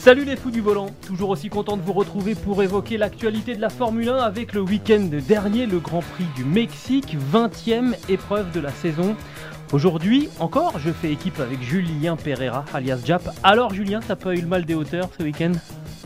Salut les fous du volant, toujours aussi content de vous retrouver pour évoquer l'actualité de la Formule 1 avec le week-end dernier, le Grand Prix du Mexique, 20e épreuve de la saison. Aujourd'hui, encore, je fais équipe avec Julien Pereira, alias Jap. Alors Julien, t'as pas eu le mal des hauteurs ce week-end?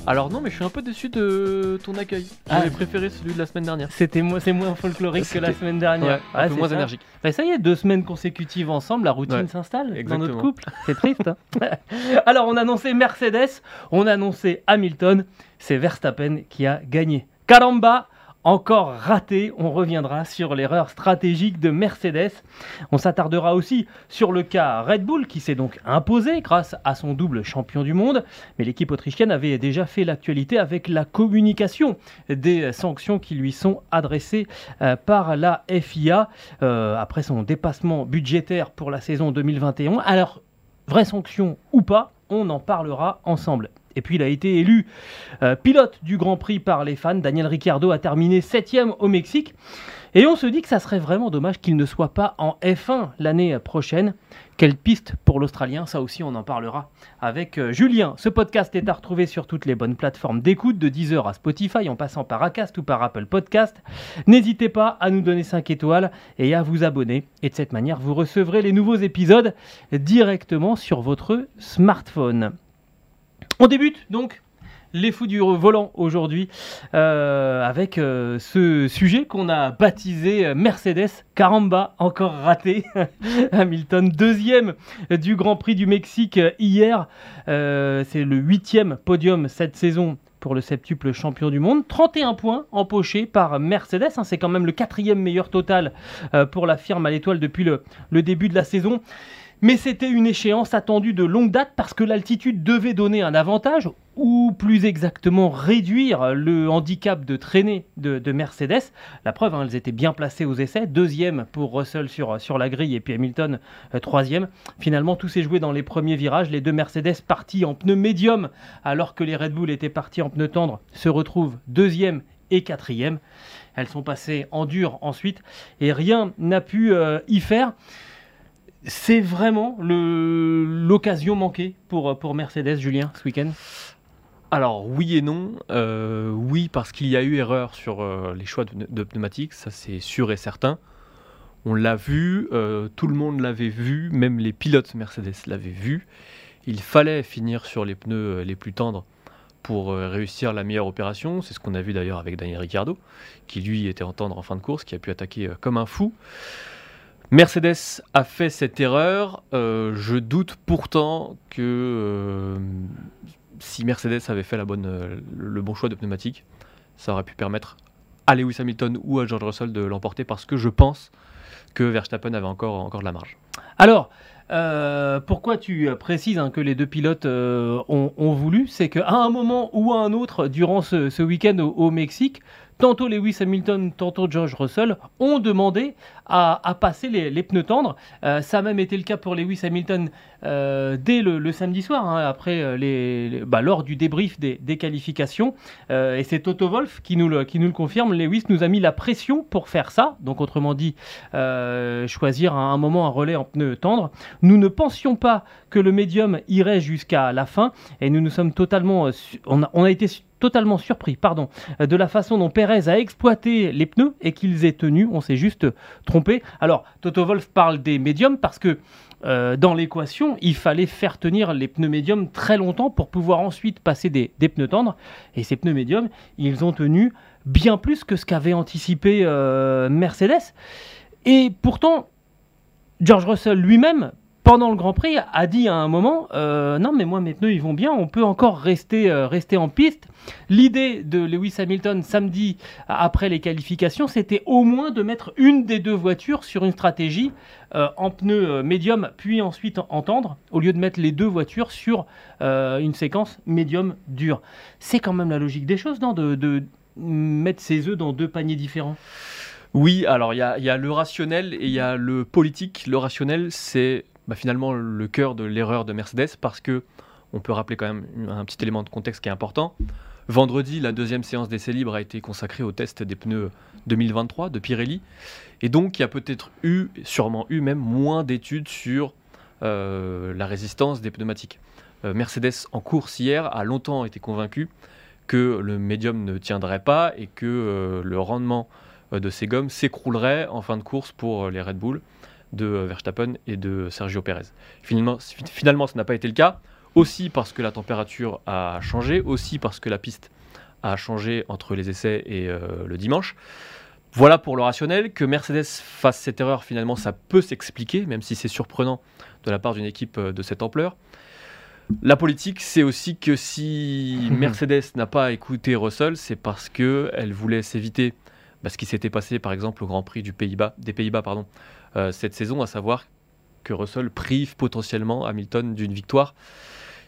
Alors non, mais je suis un peu déçu de ton accueil. Ah. J'avais préféré celui de la semaine dernière. C'était moi, c'est moins folklorique que la semaine dernière. Ouais, un Ah, peu moins ça. énergique. Bah, ça y est, deux semaines consécutives ensemble, la routine Ouais, s'installe dans notre couple. C'est triste. hein. Alors, on a annoncé Mercedes, on a annoncé Hamilton, c'est Verstappen qui a gagné. Caramba, encore raté. On reviendra sur l'erreur stratégique de Mercedes. On s'attardera aussi sur le cas Red Bull qui s'est donc imposé grâce à son double champion du monde. Mais l'équipe autrichienne avait déjà fait l'actualité avec la communication des sanctions qui lui sont adressées euh, par la FIA euh, après son dépassement budgétaire pour la saison 2021. Alors, vraie sanction ou pas, on en parlera ensemble. Et puis il a été élu euh, pilote du Grand Prix par les fans. Daniel Ricciardo a terminé 7 au Mexique. Et on se dit que ça serait vraiment dommage qu'il ne soit pas en F1 l'année prochaine. Quelle piste pour l'Australien Ça aussi, on en parlera avec euh, Julien. Ce podcast est à retrouver sur toutes les bonnes plateformes d'écoute, de Deezer à Spotify, en passant par Acast ou par Apple Podcast. N'hésitez pas à nous donner 5 étoiles et à vous abonner. Et de cette manière, vous recevrez les nouveaux épisodes directement sur votre smartphone. On débute donc les fous du volant aujourd'hui euh, avec euh, ce sujet qu'on a baptisé euh, Mercedes Caramba, encore raté. Hamilton, deuxième du Grand Prix du Mexique hier. C'est le huitième podium cette saison pour le septuple champion du monde. 31 points empochés par Mercedes. hein. C'est quand même le quatrième meilleur total pour la firme à l'étoile depuis le début de la saison. Mais c'était une échéance attendue de longue date parce que l'altitude devait donner un avantage, ou plus exactement réduire le handicap de traînée de, de Mercedes. La preuve, hein, elles étaient bien placées aux essais. Deuxième pour Russell sur, la grille et puis Hamilton euh, troisième. Finalement, tout s'est joué dans les premiers virages. Les deux Mercedes partis en pneus médium alors que les Red Bull étaient partis en pneus tendres se retrouvent deuxième et quatrième. Elles sont passées en dur ensuite et rien n'a pu euh, y faire. C'est vraiment l'occasion manquée pour, pour Mercedes, Julien, ce week-end? Alors oui et non. Euh, oui parce qu'il y a eu erreur sur euh, les choix de, pneumatiques, ça c'est sûr et certain. On l'a vu, euh, tout le monde l'avait vu, même les pilotes Mercedes l'avaient vu. Il fallait finir sur les pneus les plus tendres pour réussir la meilleure opération. C'est ce qu'on a vu d'ailleurs avec Daniel Ricciardo, qui lui était en tendre en fin de course, qui a pu attaquer comme un fou. Mercedes a fait cette erreur. Euh, je doute pourtant que euh, si Mercedes avait fait euh, le bon choix de pneumatique, ça aurait pu permettre à Lewis Hamilton ou à George Russell de l'emporter parce que je pense que Verstappen avait encore, de la marge. Alors, pourquoi tu précises hein, que les deux pilotes ont, voulu? C'est qu'à un moment ou à un autre, durant ce, week-end au Mexique, tantôt Lewis Hamilton, tantôt George Russell ont demandé à, passer les, les pneus tendres. Euh, ça a même été le cas pour Lewis Hamilton euh, dès le, samedi soir, hein, après euh, bah, lors du débrief des, qualifications. Euh, et c'est Toto Wolff qui nous, le, confirme. Lewis nous a mis la pression pour faire ça. Donc, autrement dit, choisir à un moment un relais en pneus tendres. Nous ne pensions pas que le médium irait jusqu'à la fin et nous nous sommes totalement, on a, été totalement surpris, pardon, de la façon dont Pérez a exploité les pneus et qu'ils aient tenu. On s'est juste trompé. Alors, Toto Wolff parle des médiums parce que dans l'équation, il fallait faire tenir les pneus médiums très longtemps pour pouvoir ensuite passer des, pneus tendres. Et ces pneus médiums, ils ont tenu bien plus que ce qu'avait anticipé euh, Mercedes. Et pourtant, George Russell lui-même pendant le Grand Prix, a dit à un moment euh, Non, mais moi, mes pneus, ils vont bien, on peut encore rester, euh, rester en piste. L'idée de Lewis Hamilton samedi après les qualifications, c'était au moins de mettre une des deux voitures sur une stratégie euh, en pneus médium, puis ensuite entendre, au lieu de mettre les deux voitures sur une séquence médium dur. C'est quand même la logique des choses, non de mettre ses œufs dans deux paniers différents? Oui, alors il y a, le rationnel et il y a le politique. Le rationnel, c'est bah, finalement le cœur de l'erreur de Mercedes parce que on peut rappeler quand même un petit élément de contexte qui est important. Vendredi, la deuxième séance d'essai libre a été consacrée au test des pneus 2023 de Pirelli. Et donc, il y a peut-être eu, sûrement eu même, moins d'études sur euh, la résistance des pneumatiques. Euh, Mercedes, en course hier, a longtemps été convaincu que le médium ne tiendrait pas et que euh, le rendement de ces gommes s'écroulerait en fin de course pour les Red Bull de euh, Verstappen et de Sergio Perez. Finalement, finalement ce n'a pas été le cas, aussi parce que la température a changé, aussi parce que la piste a changé entre les essais et le dimanche. Voilà pour le rationnel. Que Mercedes fasse cette erreur, finalement, ça peut s'expliquer, même si c'est surprenant de la part d'une équipe de cette ampleur. La politique, c'est aussi que si Mercedes n'a pas écouté Russell, c'est parce qu'elle voulait s'éviter bah, ce qui s'était passé par exemple au Grand Prix du Pays-Bas, des Pays-Bas pardon, euh, cette saison, à savoir que Russell prive potentiellement Hamilton d'une victoire,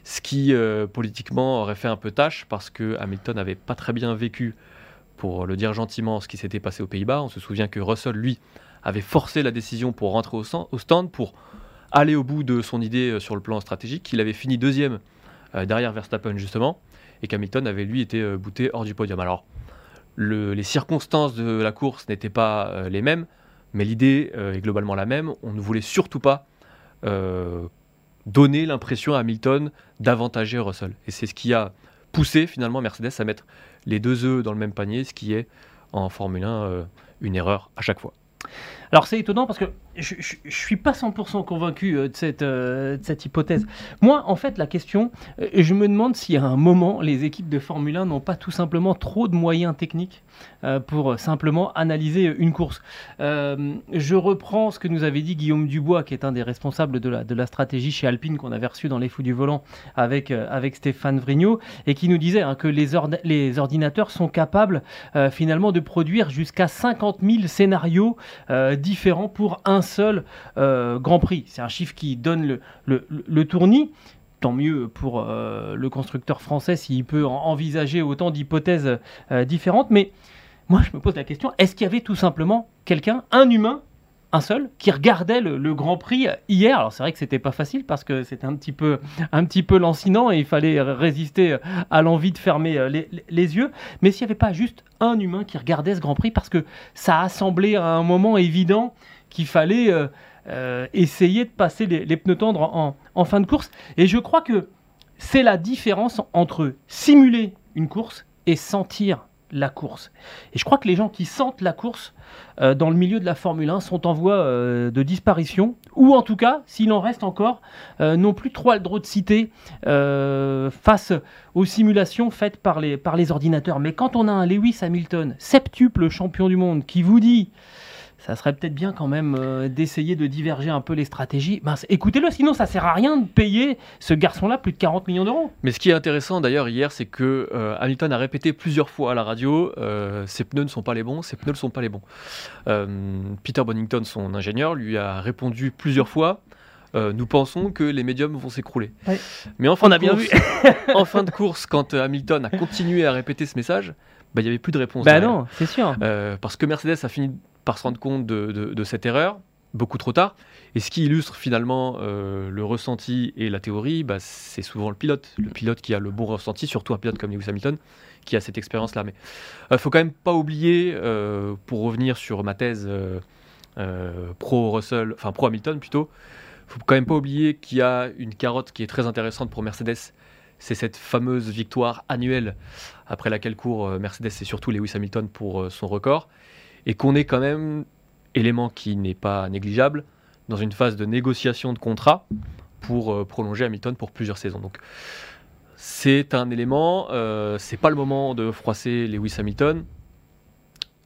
ce qui euh, politiquement aurait fait un peu tâche parce que Hamilton n'avait pas très bien vécu, pour le dire gentiment, ce qui s'était passé aux Pays-Bas. On se souvient que Russell, lui, avait forcé la décision pour rentrer au, stand, pour aller au bout de son idée euh, sur le plan stratégique, qu'il avait fini deuxième derrière Verstappen justement, et qu'Hamilton avait lui été bouté hors du podium. Alors, les circonstances de la course n'étaient pas les mêmes, mais l'idée euh, est globalement la même. On ne voulait surtout pas euh, donner l'impression à Hamilton d'avantager Russell. Et c'est ce qui a poussé finalement Mercedes à mettre les deux œufs dans le même panier, ce qui est en Formule 1 une erreur à chaque fois. Alors c'est étonnant parce que je ne suis pas 100% convaincu euh, de cette, euh, cette hypothèse. Moi, en fait, la question, euh, je me demande si à un moment, les équipes de Formule 1 n'ont pas tout simplement trop de moyens techniques pour simplement analyser une course. je reprends ce que nous avait dit Guillaume Dubois, qui est un des responsables de la, de la stratégie chez Alpine qu'on avait reçu dans Les Fous du Volant avec, avec Stéphane Vrignot, et qui nous disait hein, que les, les ordinateurs sont capables finalement de produire jusqu'à 50 000 scénarios différents pour un seul euh, Grand Prix. C'est un chiffre qui donne le, tournis. Tant mieux pour euh, le constructeur français s'il peut envisager autant d'hypothèses euh, différentes. Mais moi, je me pose la question est-ce qu'il y avait tout simplement quelqu'un, un humain, un seul, qui regardait le, Grand Prix hier. Alors c'est vrai que c'était pas facile parce que c'était un petit peu, un petit peu lancinant et il fallait résister à l'envie de fermer les, les yeux. Mais s'il n'y avait pas juste un humain qui regardait ce Grand Prix parce que ça a semblé à un moment évident qu'il fallait euh, euh, essayer de passer les, pneus tendres en, fin de course. Et je crois que c'est la différence entre simuler une course et sentir la course. Et je crois que les gens qui sentent la course euh, dans le milieu de la Formule 1 sont en voie de disparition, ou en tout cas, s'il en reste encore, n'ont plus trop le droit de citer face aux simulations faites par les, par les ordinateurs. Mais quand on a un Lewis Hamilton, septuple champion du monde, qui vous dit ça serait peut-être bien quand même euh, d'essayer de diverger un peu les stratégies. écoutez-le, sinon ça sert à rien de payer ce garçon-là plus de 40 millions d'euros. Mais ce qui est intéressant d'ailleurs hier, c'est que euh, Hamilton a répété plusieurs fois à la radio euh, ses pneus ne sont pas les bons, ses pneus ne sont pas les bons. Peter Bonington, son ingénieur, lui a répondu plusieurs fois. nous pensons que les médiums vont s'écrouler. Mais en fin, On a bien vu. en fin de course, quand Hamilton a continué à répéter ce message, bah, il n'y avait plus de réponse. Bah non, c'est sûr. parce que Mercedes a fini par se rendre compte de, cette erreur beaucoup trop tard. Et ce qui illustre finalement euh, le ressenti et la théorie, bah, c'est souvent le pilote. Le pilote qui a le bon ressenti, surtout un pilote comme Lewis Hamilton, qui a cette expérience-là. Mais il euh, faut quand même pas oublier, euh, pour revenir sur ma thèse pro Russell, enfin pro Hamilton plutôt, faut quand même pas oublier qu'il y a une carotte qui est très intéressante pour Mercedes. C'est cette fameuse victoire annuelle après laquelle court Mercedes et surtout Lewis Hamilton pour son record et qu'on est quand même, élément qui n'est pas négligeable, dans une phase de négociation de contrat pour euh, prolonger Hamilton pour plusieurs saisons. Donc c'est un élément, euh, c'est pas le moment de froisser Lewis Hamilton.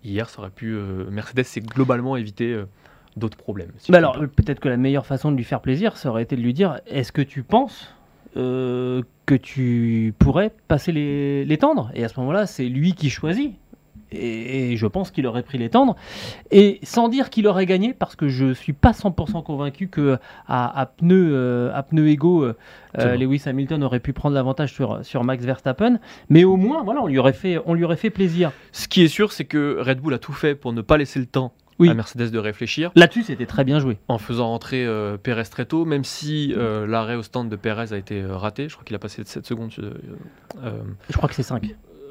Hier, ça aurait pu. Euh, Mercedes s'est globalement évité d'autres problèmes. si Bah alors, euh, peut-être que la meilleure façon de lui faire plaisir, ça aurait été de lui dire est-ce que tu penses euh, que tu pourrais passer les, les tendres? Et à ce moment-là, c'est lui qui choisit. Et, et je pense qu'il aurait pris les tendres. Et sans dire qu'il aurait gagné, parce que je suis pas 100% convaincu que à, à pneus euh, à pneus égaux, euh. Lewis Hamilton aurait pu prendre l'avantage sur, sur Max Verstappen. Mais au moins, voilà, on lui aurait fait, on lui aurait fait plaisir. Ce qui est sûr, c'est que Red Bull a tout fait pour ne pas laisser le temps Oui. à Mercedes de réfléchir, Là-dessus, c'était très bien joué. en faisant rentrer euh, Perez très tôt, même si euh, l'arrêt au stand de Perez a été euh, raté. Je crois qu'il a passé 7 secondes. Je crois que c'est 5.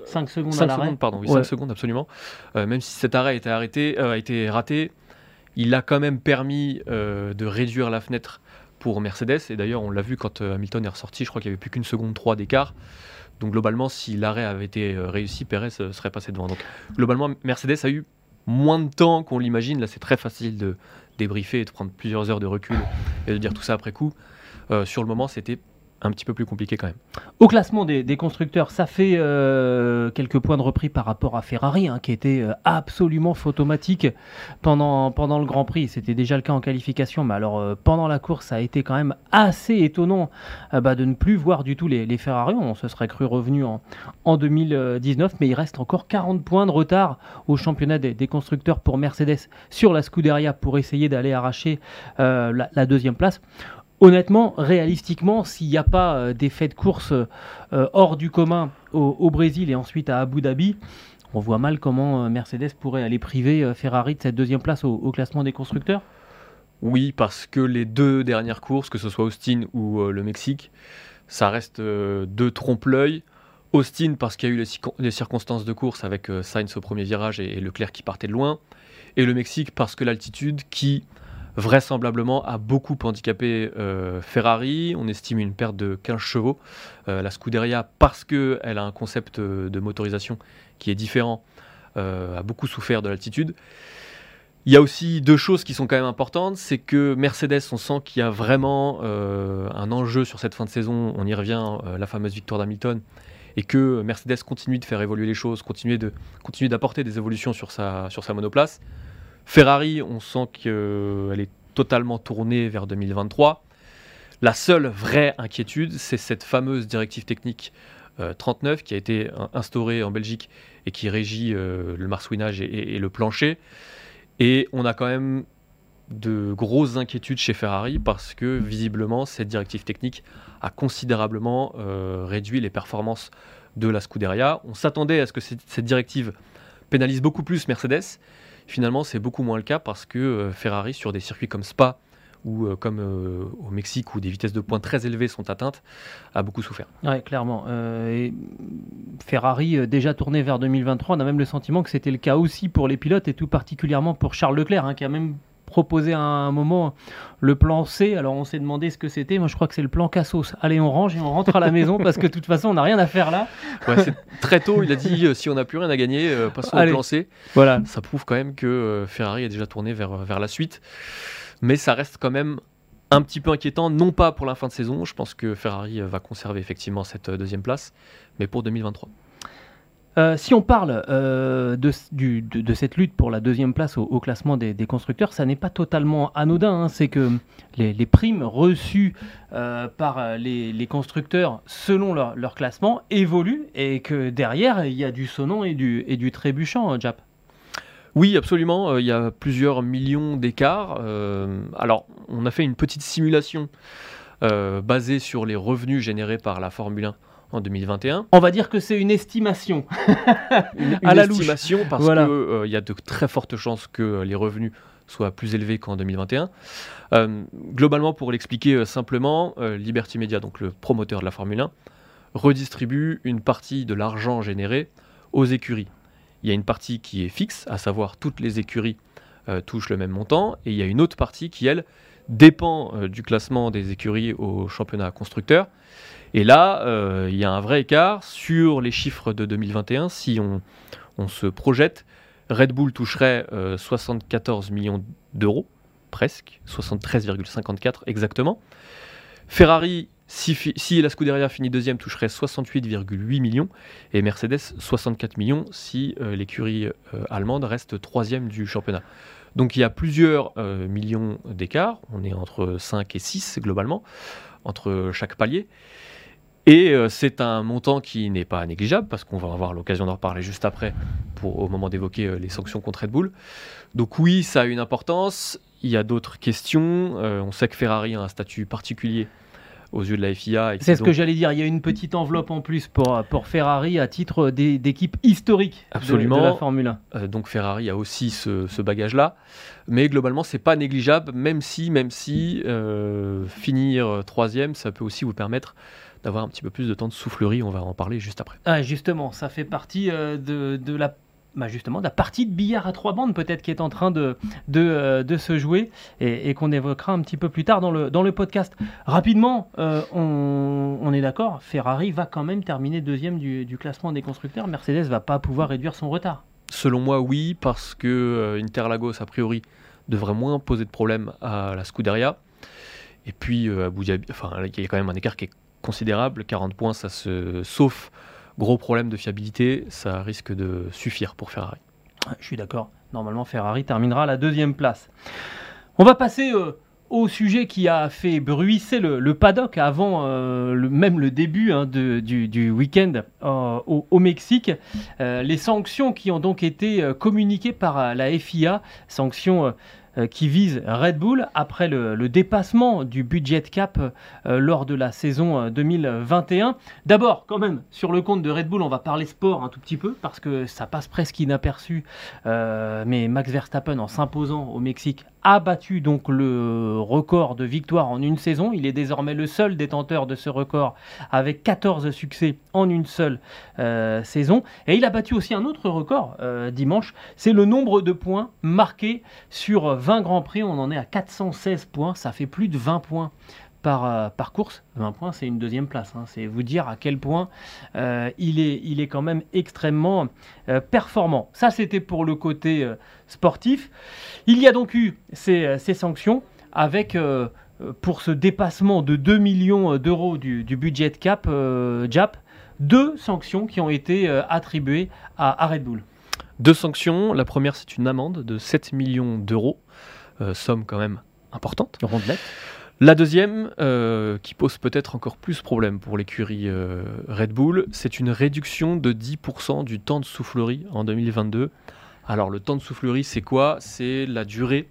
5 secondes à 5 l'arrêt. secondes, pardon, oui, Ouais. 5 secondes absolument. Euh, même si cet arrêt a été, arrêté, euh, a été raté, il a quand même permis euh, de réduire la fenêtre pour Mercedes. Et d'ailleurs, on l'a vu quand euh, Hamilton est ressorti, je crois qu'il n'y avait plus qu'une seconde 3 d'écart. Donc globalement, si l'arrêt avait été euh, réussi, Perez euh, serait passé devant. Donc globalement, Mercedes a eu moins de temps qu'on l'imagine. Là, c'est très facile de débriefer et de prendre plusieurs heures de recul et de dire tout ça après coup. Euh, sur le moment, c'était un petit peu plus compliqué quand même. Au classement des, constructeurs, ça fait euh, quelques points de repris par rapport à Ferrari, hein, qui était euh, absolument photomatique pendant, pendant le Grand Prix. C'était déjà le cas en qualification, mais alors euh, pendant la course, ça a été quand même assez étonnant bah, de ne plus voir du tout les, Ferrari. On se serait cru revenu en, en 2019, mais il reste encore 40 points de retard au championnat des, constructeurs pour Mercedes sur la Scuderia pour essayer d'aller arracher la deuxième place. Honnêtement, réalistiquement, s'il n'y a pas euh, d'effet de course euh, hors du commun au, Brésil et ensuite à Abu Dhabi, on voit mal comment euh, Mercedes pourrait aller priver Ferrari de cette deuxième place au, classement des constructeurs. Oui, parce que les deux dernières courses, que ce soit Austin ou le Mexique, ça reste deux trompe-l'œil. Austin, parce qu'il y a eu les, circon- les circonstances de course avec Sainz au premier virage et, et Leclerc qui partait de loin. Et le Mexique, parce que l'altitude qui, vraisemblablement, a beaucoup handicapé euh, Ferrari. On estime une perte de 15 chevaux. Euh, la Scuderia, parce qu'elle a un concept euh, de motorisation qui est différent, a beaucoup souffert de l'altitude. Il y a aussi deux choses qui sont quand même importantes, c'est que Mercedes, on sent qu'il y a vraiment un enjeu sur cette fin de saison, on y revient, la fameuse victoire d'Hamilton, et que Mercedes continue de faire évoluer les choses, continue d'apporter des évolutions sur sa, sur sa monoplace. Ferrari, on sent qu'elle est totalement tournée vers 2023. La seule vraie inquiétude, c'est cette fameuse directive technique euh, 39 qui a été in- instaurée en Belgique et qui régit euh, le marsouinage et- le plancher. Et on a quand même de grosses inquiétudes chez Ferrari parce que visiblement cette directive technique a considérablement euh, réduit les performances de la Scuderia. On s'attendait à ce que cette directive pénalise beaucoup plus Mercedes. Finalement, c'est beaucoup moins le cas parce que euh, Ferrari, sur des circuits comme Spa ou euh, comme euh, au Mexique où des vitesses de pointe très élevées sont atteintes, a beaucoup souffert. Ouais, clairement. Et Ferrari, déjà tourné vers 2023, on a même le sentiment que c'était le cas aussi pour les pilotes et tout particulièrement pour Charles Leclerc, hein, qui a même proposé à un moment le plan C. Alors on s'est demandé ce que c'était. Moi je crois que c'est le plan Cassos. Allez, on range et on rentre à la maison parce que de toute façon on n'a rien à faire là. Ouais, très tôt, il a dit euh, si on n'a plus rien à gagner, euh, passons Allez. au plan C. Voilà. Ça prouve quand même que euh, Ferrari est déjà tourné vers, vers la suite. Mais ça reste quand même un petit peu inquiétant, non pas pour la fin de saison. Je pense que Ferrari va conserver effectivement cette deuxième place, mais pour 2023. Euh, si on parle euh, de, cette lutte pour la deuxième place au, classement des, constructeurs, ça n'est pas totalement anodin. hein. C'est que les, primes reçues euh, par les, constructeurs selon leur, classement évoluent et que derrière, il y a du sonnant et du, et du trébuchant, Jap. Oui, absolument. Il y a plusieurs millions d'écarts. Alors, on a fait une petite simulation basée sur les revenus générés par la Formule 1 en 2021. On va dire que c'est une estimation. Une, À la louche. estimation parce Voilà. qu'il y a de très fortes chances que euh, les revenus soient plus élevés qu'en 2021. Euh, globalement, pour l'expliquer euh, simplement, euh, Liberty Media, donc le promoteur de la Formule 1, redistribue une partie de l'argent généré aux écuries. Il y a une partie qui est fixe, à savoir toutes les écuries euh, touchent le même montant, et il y a une autre partie qui, elle, dépend euh, du classement des écuries au championnat constructeur. Et là, euh, il y a un vrai écart sur les chiffres de 2021. Si on, se projette, Red Bull toucherait euh, 74 millions d'euros, presque, 73,54 exactement. Ferrari, si, la Scuderia finit deuxième, toucherait 68,8 millions. Et Mercedes, 64 millions si euh, l'écurie euh, allemande reste troisième du championnat. Donc il y a plusieurs euh, millions d'écarts, on est entre 5 et 6 globalement, entre chaque palier. Et euh, c'est un montant qui n'est pas négligeable, parce qu'on va avoir l'occasion d'en reparler juste après, pour, au moment d'évoquer euh, les sanctions contre Red Bull. Donc oui, ça a une importance. Il y a d'autres questions. Euh, on sait que Ferrari a un statut particulier aux yeux de la FIA. C'est ce donc- que j'allais dire. Il y a une petite enveloppe en plus pour, pour Ferrari à titre d'é- d'équipe historique de- Absolument. de la Formule 1. Euh, donc Ferrari a aussi ce, ce bagage-là, mais globalement c'est pas négligeable, même si, même si euh, finir troisième, ça peut aussi vous permettre d'avoir un petit peu plus de temps de soufflerie. On va en parler juste après. Ah, justement, ça fait partie euh, de, de la bah, justement, de la partie de billard à trois bandes peut-être qui est en train de, de, euh, de se jouer et, et qu'on évoquera un petit peu plus tard dans le, dans le podcast. Rapidement, euh, on, on est d'accord, Ferrari va quand même terminer deuxième du, du classement des constructeurs. Mercedes va pas pouvoir réduire son retard. Selon moi, oui, parce que Interlagos a priori devrait moins poser de problème à la Scuderia. Et puis euh, Abu Dhabi, enfin il y a quand même un écart qui est considérable, 40 points, ça se, sauf gros problème de fiabilité, ça risque de suffire pour Ferrari. Je suis d'accord. Normalement, Ferrari terminera à la deuxième place. On va passer euh, au sujet qui a fait bruisser le, paddock avant euh, même le début hein, du, week-end euh, au, Mexique. Les sanctions qui ont donc été communiquées par la FIA, sanctions qui visent Red Bull après le, dépassement du budget cap euh, lors de la saison euh, 2021. D'abord, quand même, sur le compte de Red Bull, on va parler sport un tout petit peu parce que ça passe presque inaperçu. Euh, mais Max Verstappen, en s'imposant au Mexique, a battu donc le record de victoires en une saison. Il est désormais le seul détenteur de ce record avec 14 succès en une seule euh, saison. Et il a battu aussi un autre record euh, dimanche, c'est le nombre de points marqués sur 20 Grands Prix. On en est à 416 points, ça fait plus de 20 points par, euh, par course. 20 points, c'est une deuxième place. hein. C'est vous dire à quel point euh, il, est, il est quand même extrêmement euh, performant. Ça, c'était pour le côté sportif. Il y a donc eu ces, ces sanctions avec, pour ce dépassement de 2 millions d'euros du, du budget cap, JAP, deux sanctions qui ont été attribuées à, à Red Bull. Deux sanctions. La première, c'est une amende de 7 millions d'euros, euh, somme quand même importante. Rondelette. La deuxième, euh, qui pose peut-être encore plus problème pour l'écurie euh, Red Bull, c'est une réduction de 10% du temps de soufflerie en 2022. Alors le temps de soufflerie, c'est quoi? C'est la durée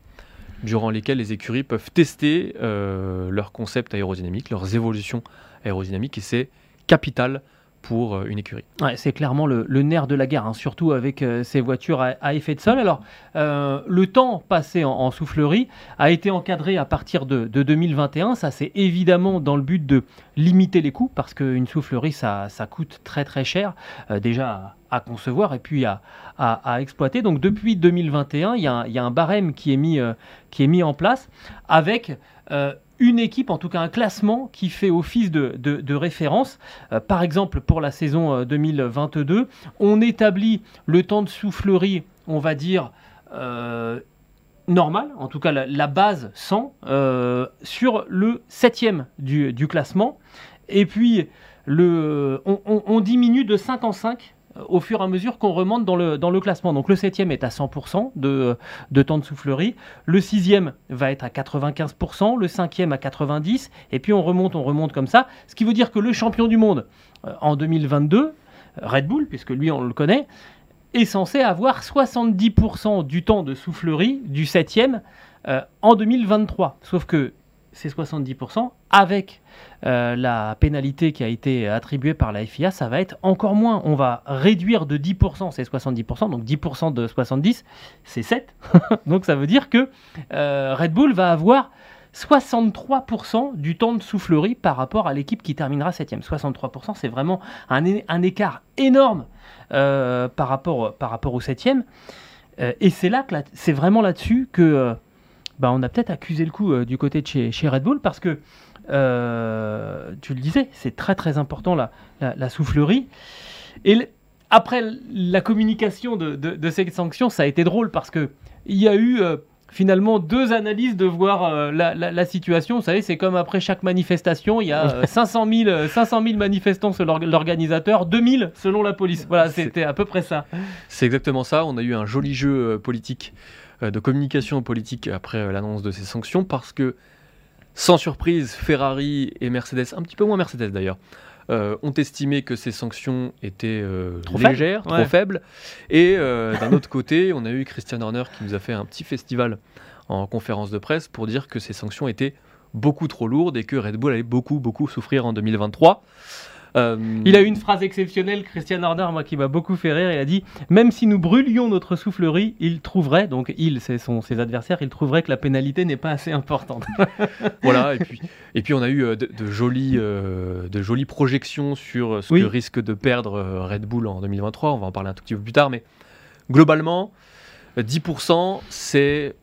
durant lesquelles les écuries peuvent tester euh, leur concept aérodynamique, leurs évolutions aérodynamiques, et c'est capital pour euh, une écurie. C'est clairement le, nerf de la guerre, hein, surtout avec euh, ces voitures à, effet de sol. Alors, euh, le temps passé en, soufflerie a été encadré à partir de, de 2021. Ça, c'est évidemment dans le but de limiter les coûts, parce qu'une soufflerie, ça, ça coûte très très cher, déjà à, concevoir et puis à, exploiter. Donc, depuis 2021, il y, y a un barème qui est mis, qui est mis en place avec... euh, une équipe, en tout cas un classement qui fait office de, référence. Euh, par exemple, pour la saison euh, 2022, on établit le temps de soufflerie, on va dire, euh, normal, en tout cas la, base 100, euh, sur le septième du, du classement. Et puis, le, on, on- diminue de 5 en 5 euh, au fur et à mesure qu'on remonte dans le, classement. Donc le septième est à 100% de, temps de soufflerie, le sixième va être à 95%, le cinquième à 90%, et puis on remonte, on remonte comme ça. Ce qui veut dire que le champion du monde euh, en 2022, Red Bull, puisque lui on le connaît, est censé avoir 70% du temps de soufflerie du 7e en 2023. Sauf que ces 70%, avec euh, la pénalité qui a été attribuée par la FIA, ça va être encore moins. On va réduire de 10% ces 70%, donc 10% de 70, c'est 7. donc ça veut dire que euh, Red Bull va avoir 63% du temps de soufflerie par rapport à l'équipe qui terminera 7ème. 63%, c'est vraiment un, écart énorme euh, par, rapport, par rapport au 7ème. Euh, et c'est là que c'est vraiment là-dessus que bah, on a peut-être accusé le coup euh, du côté de chez, chez Red Bull parce que euh, tu le disais, c'est très très important la, la, la soufflerie. Et après la communication de, de, de ces sanctions, ça a été drôle parce que il y a eu euh, finalement deux analyses de voir euh, la, la- la situation. Vous savez, c'est comme après chaque manifestation, il y a euh, 500, 000, euh, 500 000 manifestants selon l'org- l'organisateur, 2000 selon la police. Voilà, c'était à peu près ça. C'est exactement ça. On a eu un joli jeu politique de communication politique après euh, l'annonce de ces sanctions, parce que, sans surprise, Ferrari et Mercedes, un petit peu moins Mercedes d'ailleurs, euh, ont estimé que ces sanctions étaient euh, Trop légères, trop ouais. faibles. Et euh, d'un autre côté, on a eu Christian Horner qui nous a fait un petit festival en conférence de presse pour dire que ces sanctions étaient beaucoup trop lourdes et que Red Bull allait beaucoup, beaucoup souffrir en 2023. Euh, Il a eu une phrase exceptionnelle, Christian Horner, moi qui m'a beaucoup fait rire. Il a dit Même si nous brûlions notre soufflerie, il trouverait, donc il, c'est son, ses adversaires, il trouverait que la pénalité n'est pas assez importante. Voilà, et puis, et puis on a eu euh, de, de jolies, euh, de jolies projections sur ce Oui. que risque de perdre Red Bull en 2023. On va en parler un tout petit peu plus tard, mais globalement, euh, 10%, c'est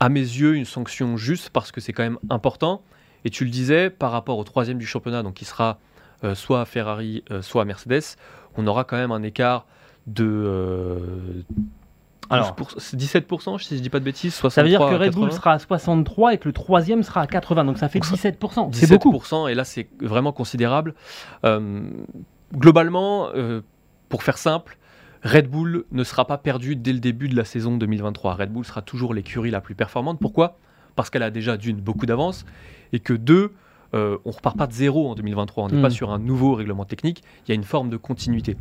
à mes yeux une sanction juste parce que c'est quand même important. Et tu le disais, par rapport au troisième du championnat, donc qui sera euh, soit à Ferrari, euh, soit à Mercedes, on aura quand même un écart de euh, Alors, 12%, c'est 17%, si je dis pas de bêtises, 63 ça veut dire que Red Bull 80. sera à 63 et que le troisième sera à 80, donc ça fait Donc ça- 17%. C'est beaucoup. 17%, et là c'est vraiment considérable. Euh, globalement, euh, pour faire simple, Red Bull ne sera pas perdu dès le début de la saison 2023. Red Bull sera toujours l'écurie la plus performante. Pourquoi? Parce qu'elle a déjà d'une beaucoup d'avance et que deux, euh, on repart pas de zéro en 2023. On n'est Mm. pas sur un nouveau règlement technique. Il y a une forme de continuité.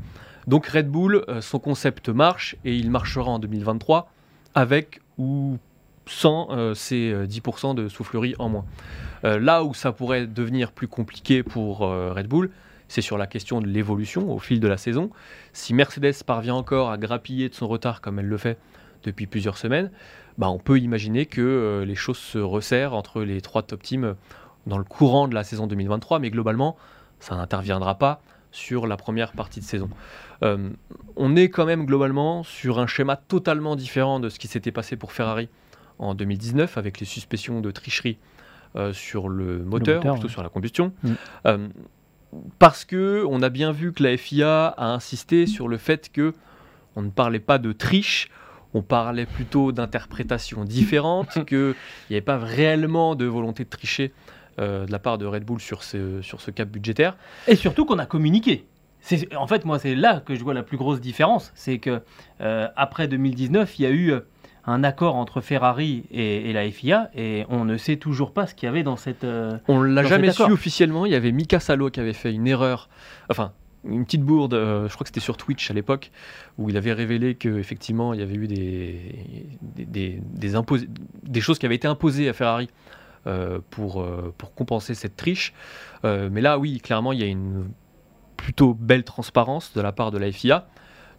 Donc Red Bull, euh, son concept marche et il marchera en 2023 avec ou sans euh, ces euh, 10% de soufflerie en moins. Euh, là où ça pourrait devenir plus compliqué pour euh, Red Bull, c'est sur la question de l'évolution au fil de la saison. Si Mercedes parvient encore à grappiller de son retard comme elle le fait depuis plusieurs semaines, bah, on peut imaginer que euh, les choses se resserrent entre les trois top teams euh, dans le courant de la saison 2023, mais globalement, ça n'interviendra pas sur la première partie de saison. Euh, on est quand même globalement sur un schéma totalement différent de ce qui s'était passé pour Ferrari en 2019 avec les suspicions de tricherie euh, sur le moteur, moteur, plutôt ouais. sur la combustion. Mm. Euh, parce que on a bien vu que la FIA a insisté sur le fait que on ne parlait pas de triche, on parlait plutôt d'interprétations différentes, qu'il n'y avait pas réellement de volonté de tricher de la part de Red Bull sur ce, sur ce cap budgétaire. Et surtout qu'on a communiqué. C'est- En fait, moi, c'est là que je vois la plus grosse différence. C'est que euh, après 2019, il y a eu euh, un accord entre Ferrari et, et la FIA, et on ne sait toujours pas ce qu'il y avait dans cette. euh, On l'a jamais su officiellement. Il y avait Mika Salo qui avait fait une erreur, enfin une petite bourde. euh, je crois que c'était sur Twitch à l'époque, où il avait révélé que effectivement il y avait eu des des, des, des impos- des choses qui avaient été imposées à Ferrari euh, pour euh, pour compenser cette triche. Euh, mais là, oui, clairement, il y a une plutôt belle transparence de la part de la FIA.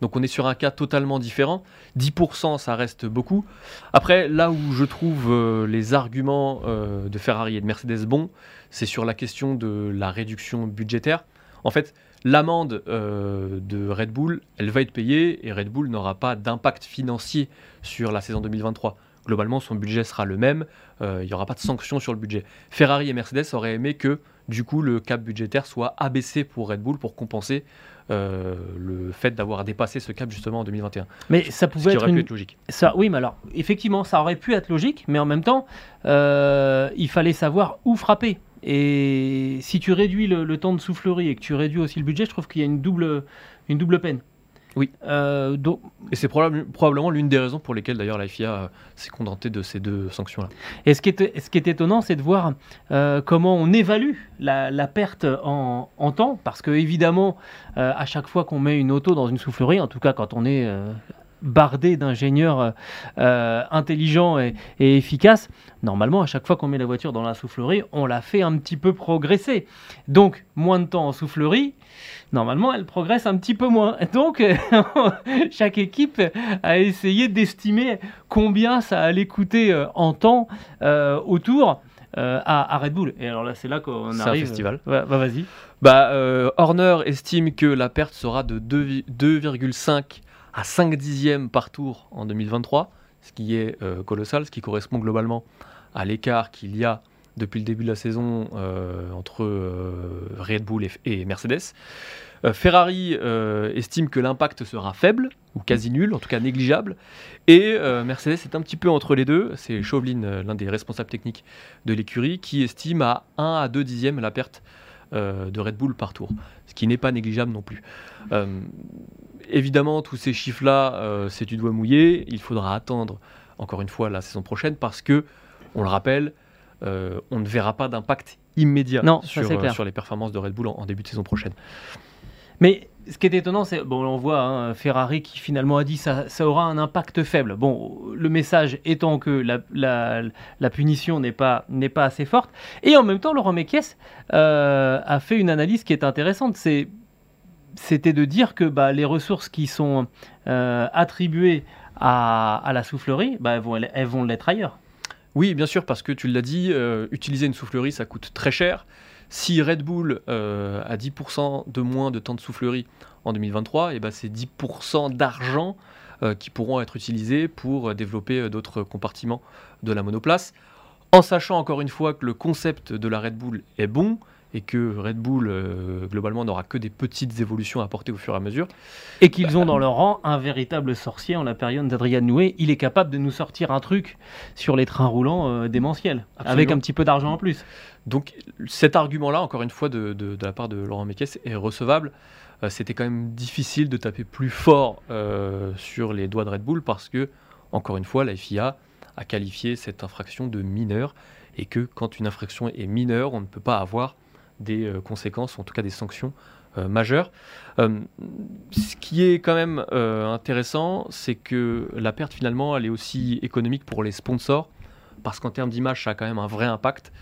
Donc on est sur un cas totalement différent. 10%, ça reste beaucoup. Après, là où je trouve euh, les arguments euh, de Ferrari et de Mercedes bons, c'est sur la question de la réduction budgétaire. En fait, l'amende euh, de Red Bull, elle va être payée et Red Bull n'aura pas d'impact financier sur la saison 2023. Globalement, son budget sera le même, euh, il n'y aura pas de sanction sur le budget. Ferrari et Mercedes auraient aimé que, du coup, le cap budgétaire soit abaissé pour Red Bull pour compenser euh, le fait d'avoir dépassé ce cap justement en 2021. Mais ça Ce pouvait qui être aurait pu une. être logique. Ça, oui, mais alors, effectivement, ça aurait pu être logique, mais en même temps, euh, il fallait savoir où frapper. Et si tu réduis le, le temps de soufflerie et que tu réduis aussi le budget, je trouve qu'il y a une double, une double peine. Oui. Euh, donc, Et c'est probable- probablement l'une des raisons pour lesquelles d'ailleurs la FIA euh, s'est contentée de ces deux sanctions-là. Et ce qui est, ce qui est étonnant, c'est de voir euh, comment on évalue la, la perte en, en temps, parce que évidemment, à chaque fois qu'on met une auto dans une soufflerie, en tout cas quand on est bardé d'ingénieurs euh, euh, intelligents et, et efficaces, normalement, à chaque fois qu'on met la voiture dans la soufflerie, on la fait un petit peu progresser. Donc, moins de temps en soufflerie, normalement, elle progresse un petit peu moins. Donc, chaque équipe a essayé d'estimer combien ça allait coûter euh, en temps euh, autour euh, à, à Red Bull. Et alors là, c'est là qu'on C'est un arrive. festival. Ouais, bah, vas-y. Bah, euh, Horner estime que la perte sera de 2 2,5 à 5 dixièmes par tour en 2023, ce qui est euh, colossal, ce qui correspond globalement à l'écart qu'il y a depuis le début de la saison euh, entre euh, Red Bull et, Mercedes. Ferrari estime que l'impact sera faible, ou quasi nul, en tout cas négligeable. Et Mercedes est un petit peu entre les deux. C'est Chauvelin, l'un des responsables techniques de l'écurie, qui estime à 1 à 2 dixièmes la perte de Red Bull par tour, ce qui n'est pas négligeable non plus. Euh, évidemment, tous ces chiffres-là, euh, c'est du doigt mouillé. Il faudra attendre encore une fois, la saison prochaine, parce que, on le rappelle, euh, on ne verra pas d'impact immédiat Non, euh, sur les performances de Red Bull en, en début de saison prochaine. Mais ce qui est étonnant, c'est bon, on voit hein, Ferrari qui finalement a dit ça, ça aura un impact faible. Bon, le message étant que la, punition n'est pas n'est pas assez forte. Et en même temps, Laurent Mekies euh, a fait une analyse qui est intéressante. C'était de dire que bah, les ressources qui sont euh, attribuées à, à la soufflerie, bah, elles vont elles vont l'être ailleurs. Oui, bien sûr, parce que tu l'as dit, euh, utiliser une soufflerie, ça coûte très cher. Si Red Bull euh, a 10% de moins de temps de soufflerie en 2023, et ben c'est 10% d'argent euh, qui pourront être utilisés pour euh, développer d'autres compartiments de la monoplace. En sachant encore une fois que le concept de la Red Bull est bon et que Red Bull, euh, globalement, n'aura que des petites évolutions à apporter au fur et à mesure. Et qu'ils ont dans leur rang un véritable sorcier en la période d'Adrien Noué. Il est capable de nous sortir un truc sur les trains roulants euh, démentiels, avec un petit peu d'argent en plus. Donc cet argument-là, encore une fois, de, de- de la part de Laurent Mekies est recevable. Euh, C'était quand même difficile de taper plus fort sur les doigts de Red Bull parce que, encore une fois, la FIA a qualifié cette infraction de mineure et que quand une infraction est mineure, on ne peut pas avoir des euh, conséquences, ou en tout cas des sanctions euh, majeures. Euh, ce qui est quand même intéressant, c'est que la perte finalement, elle est aussi économique pour les sponsors parce qu'en termes d'image, ça a quand même un vrai impact.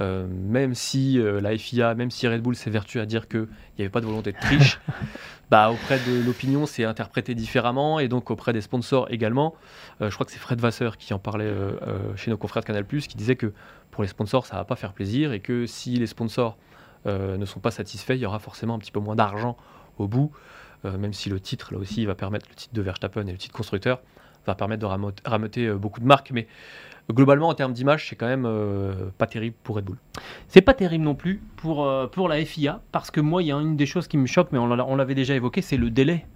Euh, même si euh, la FIA, même si Red Bull s'évertue à dire qu'il n'y avait pas de volonté de triche, bah, auprès de l'opinion, c'est interprété différemment, et donc auprès des sponsors également. Euh, je crois que c'est Fred Vasseur qui en parlait chez nos confrères de Canal+, qui disait que pour les sponsors, ça va pas faire plaisir, et que si les sponsors ne sont pas satisfaits, il y aura forcément un petit peu moins d'argent au bout, euh, même si le titre, là aussi, va permettre, le titre de Verstappen et le titre constructeur, va permettre de rameuter, euh, beaucoup de marques, mais globalement, en termes d'image, c'est quand même euh, pas terrible pour Red Bull. C'est pas terrible non plus pour, euh, pour la FIA, parce que moi, il y a une des choses qui me choque, mais on l'a- on l'avait déjà évoqué, c'est le délai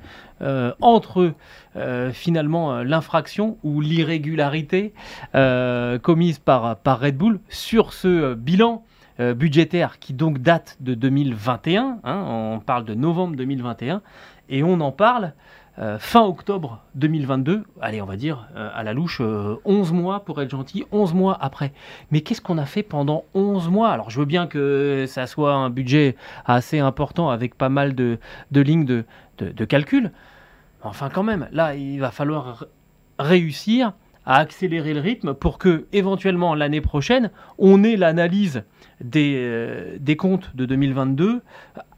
euh, entre euh, finalement euh, l'infraction ou l'irrégularité euh, commise par, par Red Bull sur ce euh, bilan euh, budgétaire qui donc date de 2021. hein, on parle de novembre 2021 et on en parle euh, fin octobre 2022. Allez, on va dire euh, à la louche euh, 11 mois pour être gentil, 11 mois après. Mais qu'est-ce qu'on a fait pendant 11 mois? Alors, je veux bien que ça soit un budget assez important avec pas mal de, lignes de, de, de calcul. Enfin, quand même, là, il va falloir réussir à accélérer le rythme pour que, éventuellement, l'année prochaine, on ait l'analyse des, euh, des comptes de 2022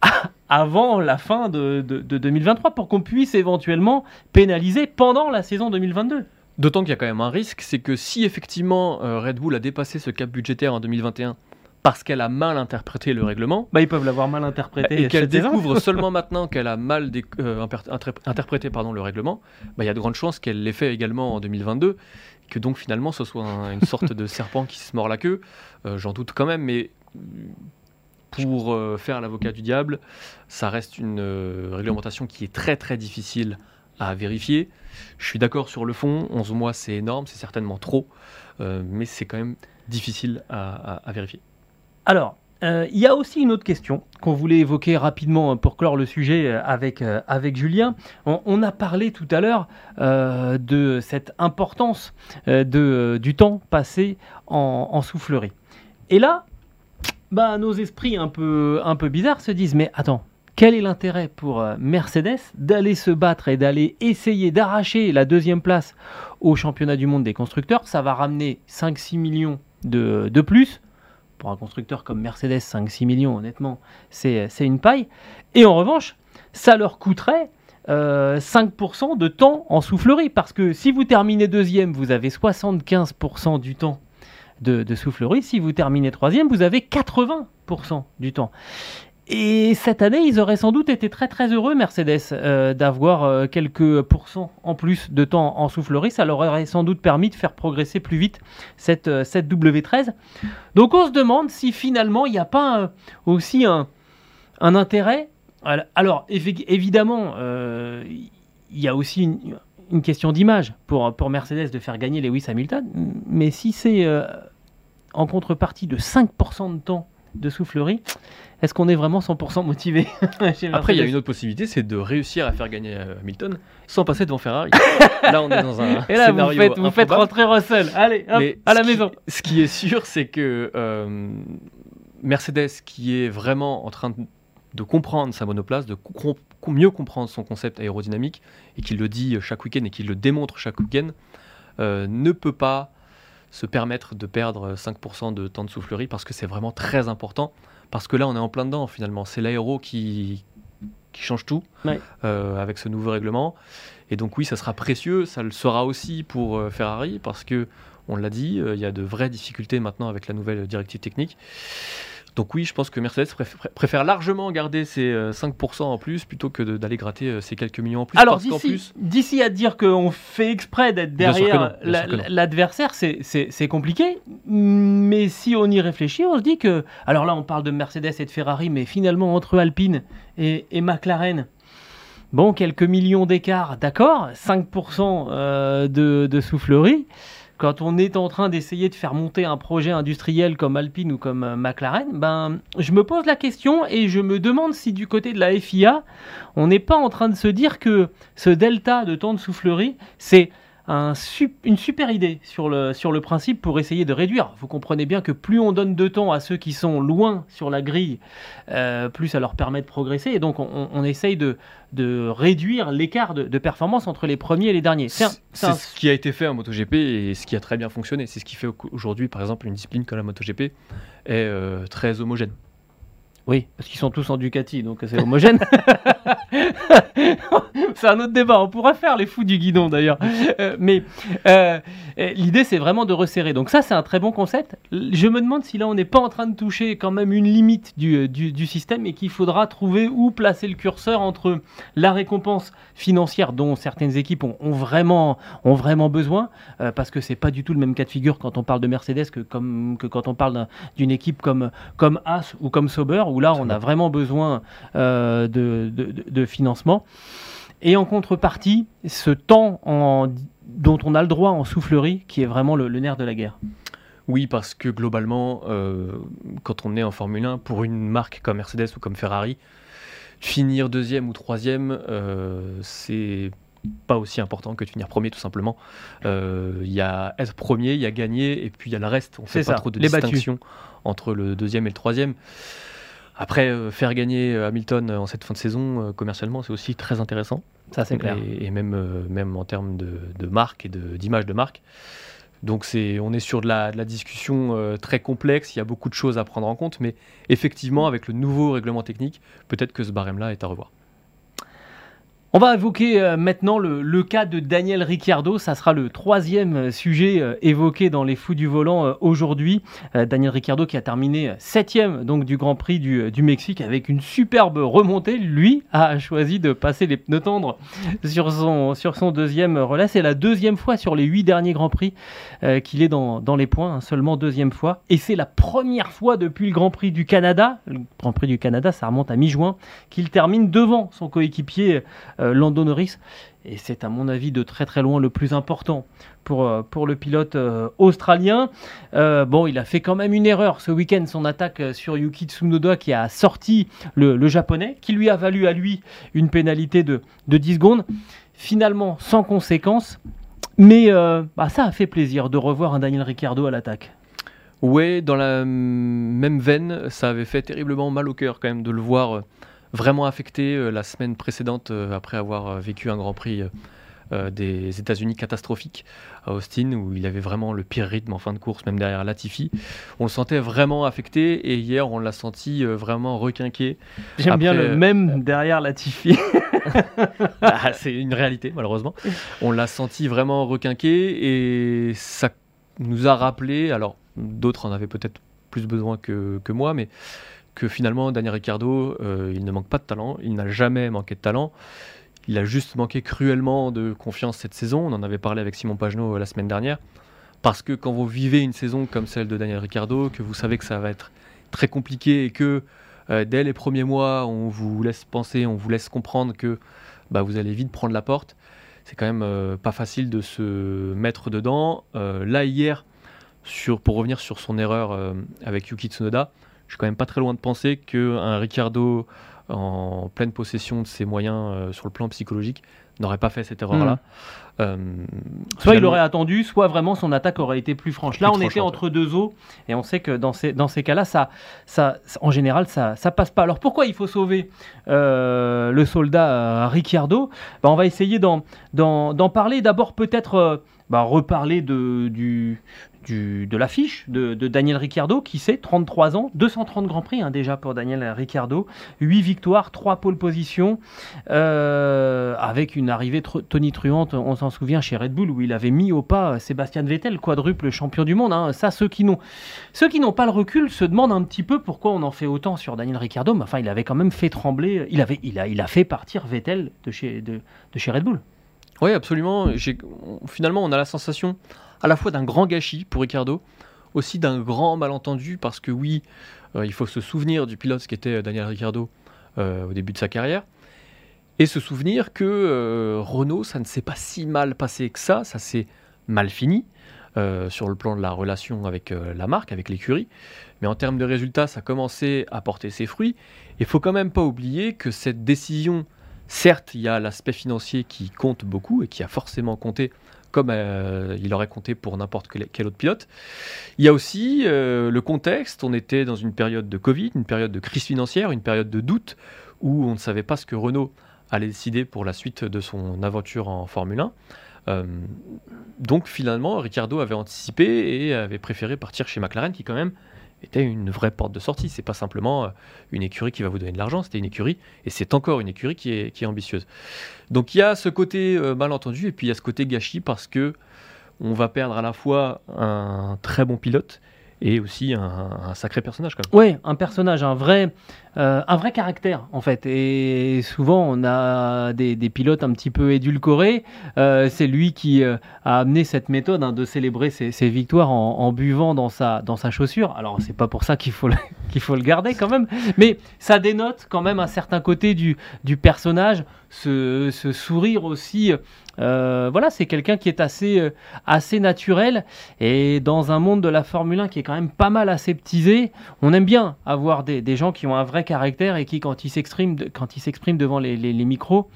avant la fin de, de- de 2023 pour qu'on puisse éventuellement pénaliser pendant la saison 2022. D'autant qu'il y a quand même un risque, c'est que si effectivement euh, Red Bull a dépassé ce cap budgétaire en 2021 parce qu'elle a mal interprété le règlement, Bah, ils peuvent l'avoir mal interprété. et qu'elle découvre seulement maintenant qu'elle a mal euh, interprété pardon, le règlement, bah, il y a de grandes chances qu'elle l'ait fait également en 2022, que donc finalement ce soit un- une sorte de serpent qui se mord la queue. Euh, J'en doute quand même, mais pour euh, faire l'avocat du diable, ça reste une réglementation qui est très très difficile à vérifier. Je suis d'accord sur le fond, 11 mois c'est énorme, c'est certainement trop, mais c'est quand même difficile à- à- à vérifier. Alors, euh, il y a aussi une autre question qu'on voulait évoquer rapidement euh, pour clore le sujet euh, avec, euh, avec Julien. On, a parlé tout à l'heure de cette importance du temps passé en, soufflerie. Et là, bah, nos esprits un peu, bizarres se disent, mais attends, quel est l'intérêt pour Mercedes d'aller se battre et d'aller essayer d'arracher la deuxième place au championnat du monde des constructeurs? Ça va ramener 5-6 millions de plus pour un constructeur comme Mercedes, 5-6 millions, honnêtement, c'est une paille. Et en revanche, ça leur coûterait euh, 5% de temps en soufflerie. Parce que si vous terminez deuxième, vous avez 75% du temps de, de soufflerie. Si vous terminez troisième, vous avez 80% du temps. Et cette année, ils auraient sans doute été très très heureux, Mercedes, euh, d'avoir euh, quelques pourcents en plus de temps en soufflerie. Ça leur aurait sans doute permis de faire progresser plus vite cette, euh, cette W13. Donc on se demande si finalement il n'y a pas aussi un, intérêt. Al- Alors évi- évidemment, il y a aussi une, question d'image pour, pour Mercedes de faire gagner Lewis Hamilton. Mais si c'est en contrepartie de 5% de temps de soufflerie. Est-ce qu'on est vraiment 100% motivé Après, il y a une autre possibilité, c'est de réussir à faire gagner euh, Hamilton sans passer devant Ferrari. là, on est dans un Et là, vous scénario faites, vous faites rentrer Russell. Allez, hop, Mais à la qui- maison. Ce qui est sûr, c'est que euh, Mercedes, qui est vraiment en train de, de comprendre sa monoplace, de mieux comprendre son concept aérodynamique, et qui le dit chaque week-end et qui le démontre chaque week-end, euh, ne peut pas se permettre de perdre 5% de temps de soufflerie parce que c'est vraiment très important. Parce que là, on est en plein dedans finalement. C'est l'aéro qui, qui change tout Ouais. euh, avec ce nouveau règlement. Et donc, oui, ça sera précieux. Ça le sera aussi pour euh, Ferrari parce que on l'a dit, euh, il y a de vraies difficultés maintenant avec la nouvelle directive technique. Donc oui, je pense que Mercedes préfère, largement garder euh, 5% en plus plutôt que d'aller gratter euh, ces quelques millions en plus. Alors d'ici, à dire qu'on fait exprès d'être derrière l'adversaire, c'est, compliqué. Mais si on y réfléchit, on se dit que... Alors là, on parle de Mercedes et de Ferrari, mais finalement, entre Alpine et, et McLaren, bon, quelques millions d'écart, d'accord, 5% euh, de, de soufflerie. Quand on est en train d'essayer de faire monter un projet industriel comme Alpine ou comme euh, McLaren, ben, je me pose la question et je me demande si du côté de la FIA, on n'est pas en train de se dire que ce delta de temps de soufflerie, c'est un une super idée sur le, sur le principe pour essayer de réduire. Vous comprenez bien que plus on donne de temps à ceux qui sont loin sur la grille, euh, plus ça leur permet de progresser. Et donc on, on essaye de, de réduire l'écart de, de performance entre les premiers et les derniers. C'est un- ce qui a été fait en MotoGP et ce qui a très bien fonctionné. C'est ce qui fait qu'aujourd'hui, par exemple, une discipline comme la MotoGP est euh, très homogène. Oui, parce qu'ils sont tous en Ducati, donc c'est homogène. c'est un autre débat. On pourra faire les fous du guidon d'ailleurs. Euh, mais euh, l'idée, c'est vraiment de resserrer. Donc ça, c'est un très bon concept. Je me demande si là, on n'est pas en train de toucher quand même une limite du, euh, du, système et qu'il faudra trouver où placer le curseur entre la récompense financière dont certaines équipes ont, vraiment, ont vraiment besoin, parce que c'est pas du tout le même cas de figure quand on parle de Mercedes que, comme, que quand on parle d'un- d'une équipe comme, comme As ou comme Sauber, où là, on a vraiment besoin euh, de, de- de- de financement. Et en contrepartie, ce temps en- dont on a le droit en soufflerie, qui est vraiment le, le nerf de la guerre. Oui, parce que globalement, euh, quand on est en Formule 1, pour une marque comme Mercedes ou comme Ferrari, finir deuxième ou troisième, euh, c'est pas aussi important que de finir premier tout simplement. Euh, Il y a être premier, il y a gagner, et puis il y a le reste. On fait pas ça, trop de battus. distinction entre le deuxième et le troisième. Après, euh, faire gagner euh, Hamilton euh, en cette fin de saison, euh, commercialement, c'est aussi très intéressant. Ça, c'est clair. Et, et même, euh, même en termes de, de marque et de- d'image de, marque. Donc c'est, on est sur de la, de la discussion très complexe, il y a beaucoup de choses à prendre en compte, mais effectivement, avec le nouveau règlement technique, peut-être que ce barème-là est à revoir. On va évoquer euh, maintenant le, cas de Daniel Ricciardo. Ça sera le troisième euh, sujet euh, évoqué dans les fous du volant aujourd'hui. Daniel Ricciardo qui a terminé septième donc du Grand Prix du, Mexique avec une superbe remontée. Lui a choisi de passer les pneus tendres sur son, deuxième relais. C'est la deuxième fois sur les huit derniers Grands Prix qu'il est dans, les points, hein, seulement deuxième fois. Et c'est la première fois depuis le Grand Prix du Canada, le Grand Prix du Canada, ça remonte à mi-juin, qu'il termine devant son coéquipier Lando Norris. Et c'est à mon avis de très très loin le plus important pour, euh, pour le pilote euh, australien. Euh, bon, il a fait quand même une erreur ce week-end, son attaque euh, sur Yuki Tsunoda qui a sorti le, le japonais, qui lui a valu à lui une pénalité de, de 10 secondes. Finalement, sans conséquence. Mais euh, bah, ça a fait plaisir de revoir un Daniel Ricciardo à l'attaque. Ouais, dans la même veine, ça avait fait terriblement mal au cœur quand même de le voir euh, vraiment affecté euh, la semaine précédente euh, après avoir euh, vécu un Grand Prix des États-Unis catastrophique à Austin où il avait vraiment le pire rythme en fin de course, même derrière Latifi. On le sentait vraiment affecté et hier on l'a senti vraiment requinqué. J'aime bien le même derrière Latifi. Ah, c'est une réalité, malheureusement. On l'a senti vraiment requinqué et ça nous a rappelé, alors d'autres en avaient peut-être plus besoin que, que moi, mais que finalement, Daniel Ricciardo, euh, il ne manque pas de talent, il n'a jamais manqué de talent. Il a juste manqué cruellement de confiance cette saison. On en avait parlé avec Simon Pagenaud euh, la semaine dernière. Parce que quand vous vivez une saison comme celle de Daniel Ricciardo, que vous savez que ça va être très compliqué et que euh, dès les premiers mois, on vous laisse penser, on vous laisse comprendre que bah, vous allez vite prendre la porte. C'est quand même pas facile de se mettre dedans. Là, hier, pour revenir sur son erreur avec Yuki Tsunoda, je suis quand même pas très loin de penser qu'un Ricardo en pleine possession de ses moyens euh, sur le plan psychologique n'aurait pas fait cette erreur-là. Mm. Euh, Soit il aurait attendu, soit vraiment son attaque aurait été plus franche. Là, Plus on était entre deux eaux, et on sait que dans ces, dans ces cas-là, ça, ça, en général, ça, ça passe pas. Alors pourquoi il faut sauver euh, le soldat Ricciardo? Ben, On va essayer d'en, parler. D'abord, peut-être bah, reparler de, du, de l'affiche de, Daniel Ricciardo, qui sait, 33 ans, 230 Grands Prix hein, déjà pour Daniel Ricciardo, 8 victoires, 3 pôles positions, euh, avec une arrivée tr- tonitruante, on s'en souvient, chez Red Bull, où il avait mis au pas Sébastien Vettel, quadruple champion du monde. hein. Ça, ceux qui n'ont ceux qui n'ont pas le recul se demandent un petit peu pourquoi on en fait autant sur Daniel Ricciardo, mais enfin, il avait quand même fait trembler, il, avait, il, a, il a fait partir Vettel de chez, de, chez Red Bull. Oui, absolument. Finalement, on a la sensation à la fois d'un grand gâchis pour Ricardo, aussi d'un grand malentendu, parce que oui, euh, il faut se souvenir du pilote qui était Daniel Ricciardo euh, au début de sa carrière, et se souvenir que euh, Renault, ça ne s'est pas si mal passé que ça, ça s'est mal fini euh, sur le plan de la relation avec euh, la marque, avec l'écurie, mais en termes de résultats, ça a commencé à porter ses fruits. Il faut quand même pas oublier que cette décision Certes, il y a l'aspect financier qui compte beaucoup et qui a forcément compté comme euh, il aurait compté pour n'importe quel, autre pilote. Il y a aussi euh, le contexte, on était dans une période de Covid, une période de crise financière, une période de doute où on ne savait pas ce que Renault allait décider pour la suite de son aventure en Formule 1. Euh, donc finalement, Ricciardo avait anticipé et avait préféré partir chez McLaren qui quand même était une vraie porte de sortie. C'est pas simplement euh, une écurie qui va vous donner de l'argent, c'était une écurie et c'est encore une écurie qui est, ambitieuse. Donc il y a ce côté euh, malentendu et puis il y a ce côté gâchis parce que on va perdre à la fois un très bon pilote et aussi un, sacré personnage. Oui, un personnage, un vrai, euh, un vrai caractère en fait. Et souvent, on a des, pilotes un petit peu édulcorés. Euh, c'est lui qui euh, a amené cette méthode hein, de célébrer ses, victoires en, en buvant dans sa, dans sa chaussure. Alors, c'est pas pour ça qu'il faut, le, qu'il faut le garder quand même, mais ça dénote quand même un certain côté du, du personnage, ce, ce sourire aussi. Euh, voilà, c'est quelqu'un qui est assez, euh, assez naturel. Et dans un monde de la Formule 1 qui est quand même pas mal aseptisé, on aime bien avoir des, des gens qui ont un vrai caractère et qui, quand ils s'expriment, devant les, micros,